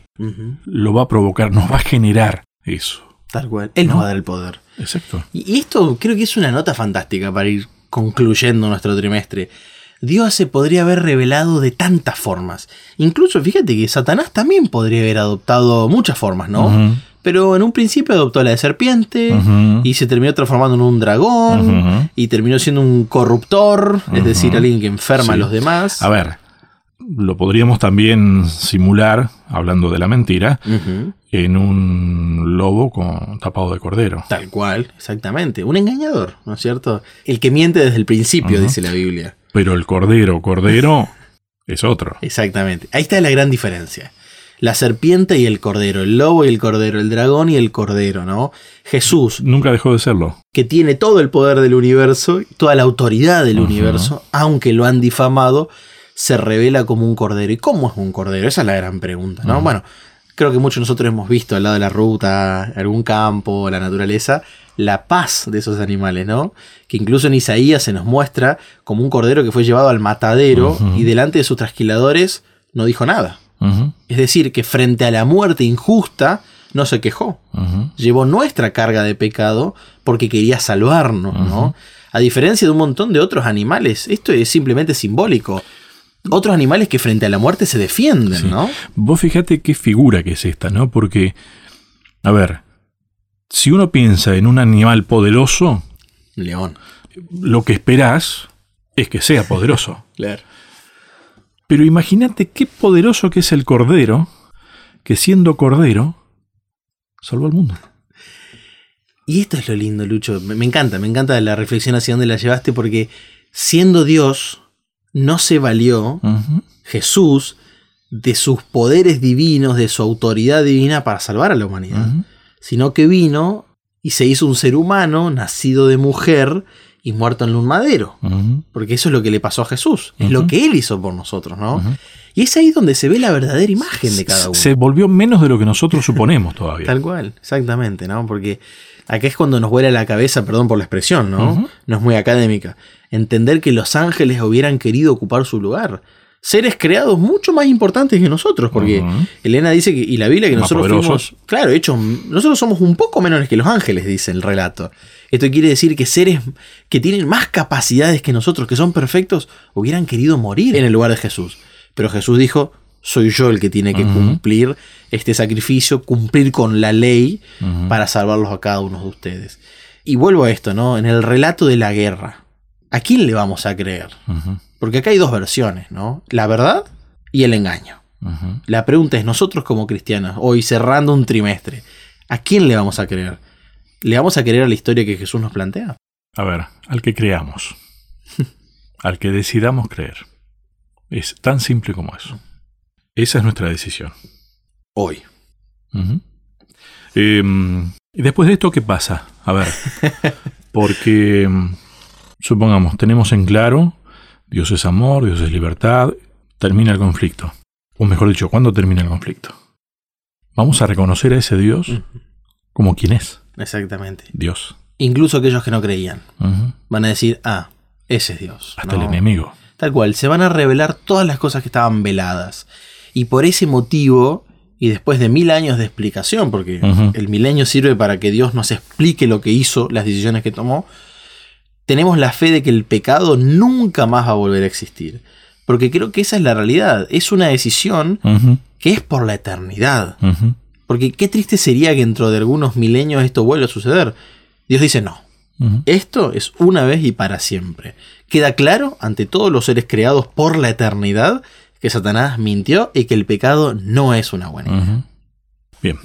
A: lo va a provocar, nos va a generar eso.
B: Tal cual. Él nos
A: ¿No?
B: va a dar el poder.
A: Exacto.
B: Y esto creo que es una nota fantástica para ir concluyendo nuestro trimestre. Dios se podría haber revelado de tantas formas. Incluso fíjate que Satanás también podría haber adoptado muchas formas, ¿no? Pero en un principio adoptó la de serpiente y se terminó transformando en un dragón y terminó siendo un corruptor, es decir, alguien que enferma a los demás.
A: A ver, lo podríamos también simular, hablando de la mentira, en un lobo con tapado de cordero.
B: Tal cual, exactamente. Un engañador, ¿no es cierto? El que miente desde el principio, dice la Biblia.
A: Pero el cordero, cordero, es otro.
B: Exactamente. Ahí está la gran diferencia. La serpiente y el cordero, el lobo y el cordero, el dragón y el cordero, ¿no? Jesús,
A: Nunca dejó de serlo.
B: que tiene todo el poder del universo, toda la autoridad del universo, aunque lo han difamado, se revela como un cordero. ¿Y cómo es un cordero? Esa es la gran pregunta, ¿no? Bueno, creo que muchos de nosotros hemos visto al lado de la ruta, algún campo, la naturaleza, la paz de esos animales, ¿no? Que incluso en Isaías se nos muestra como un cordero que fue llevado al matadero y delante de sus trasquiladores no dijo nada. Es decir, que frente a la muerte injusta no se quejó. Llevó nuestra carga de pecado porque quería salvarnos, ¿no? A diferencia de un montón de otros animales, esto es simplemente simbólico. Otros animales que frente a la muerte se defienden,
A: Sí.
B: ¿no?
A: Vos fíjate qué figura que es esta, ¿no? Porque, a ver, si uno piensa en un animal poderoso,
B: León.
A: lo que esperás es que sea poderoso.
B: Claro.
A: Pero imagínate qué poderoso que es el cordero, que siendo cordero, salvó al mundo.
B: Y esto es lo lindo, Lucho. Me, me encanta, me encanta la reflexión hacia dónde la llevaste porque siendo Dios, no se valió Jesús de sus poderes divinos, de su autoridad divina para salvar a la humanidad. sino que vino y se hizo un ser humano, nacido de mujer y muerto en un madero. Porque eso es lo que le pasó a Jesús, es lo que él hizo por nosotros, ¿no? Y es ahí donde se ve la verdadera imagen de cada uno.
A: Se volvió menos de lo que nosotros suponemos todavía.
B: Tal cual, exactamente, ¿no? Porque acá es cuando nos vuela la cabeza, perdón por la expresión, ¿no? No es muy académica. Entender que los ángeles hubieran querido ocupar su lugar. Seres creados mucho más importantes que nosotros, porque. Elena dice que, y la Biblia que
A: Más
B: nosotros
A: poderosos.
B: fuimos, claro, hechos, nosotros somos un poco menores que los ángeles, dice el relato. Esto quiere decir que seres que tienen más capacidades que nosotros, que son perfectos, hubieran querido morir en el lugar de Jesús. Pero Jesús dijo, soy yo el que tiene que cumplir este sacrificio, cumplir con la ley para salvarlos a cada uno de ustedes. Y vuelvo a esto, ¿no? En el relato de la guerra, ¿a quién le vamos a creer? Porque acá hay dos versiones, ¿no? La verdad y el engaño. La pregunta es, nosotros como cristianos, hoy cerrando un trimestre, ¿a quién le vamos a creer? ¿Le vamos a creer a la historia que Jesús nos plantea?
A: A ver, al que creamos. al que decidamos creer. Es tan simple como eso. Esa es nuestra decisión.
B: Hoy.
A: Em, y después de esto, ¿qué pasa? A ver, porque em, supongamos, tenemos en claro, Dios es amor, Dios es libertad, termina el conflicto. O mejor dicho, ¿cuándo termina el conflicto? Vamos a reconocer a ese Dios como quien es,
B: Exactamente.
A: Dios.
B: Incluso aquellos que no creían van a decir, ah, ese es Dios.
A: Hasta
B: ¿no?
A: el enemigo.
B: Tal cual, se van a revelar todas las cosas que estaban veladas. Y por ese motivo, y después de mil años de explicación, porque el milenio sirve para que Dios nos explique lo que hizo, las decisiones que tomó, tenemos la fe de que el pecado nunca más va a volver a existir. Porque creo que esa es la realidad. Es una decisión que es por la eternidad. Porque qué triste sería que dentro de algunos milenios esto vuelva a suceder. Dios dice no. Esto es una vez y para siempre. Queda claro ante todos los seres creados por la eternidad que Satanás mintió y que el pecado no es una buena idea.
A: Bien.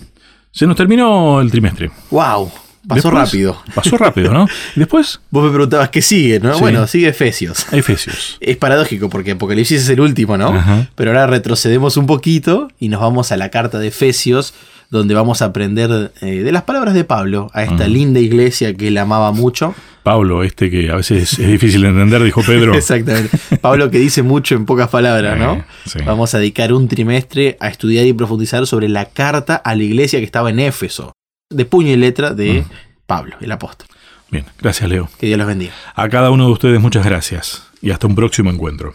A: Se nos terminó el trimestre.
B: ¡Wow! Pasó rápido.
A: Pasó rápido, ¿no? Después.
B: Vos me preguntabas qué sigue, ¿no? Bueno, sigue Efesios.
A: Efesios.
B: Es paradójico porque Apocalipsis es el último, ¿no? Pero ahora retrocedemos un poquito y nos vamos a la carta de Efesios, donde vamos a aprender eh, de las palabras de Pablo a esta linda iglesia que él amaba mucho.
A: Pablo, este que a veces es difícil de entender, dijo Pedro.
B: Exactamente. Pablo que dice mucho en pocas palabras, ¿no? Vamos a dedicar un trimestre a estudiar y profundizar sobre la carta a la iglesia que estaba en Éfeso de puño y letra de Pablo, el apóstol.
A: Bien, gracias Leo.
B: Que Dios los bendiga.
A: A cada uno de ustedes muchas gracias y hasta un próximo encuentro.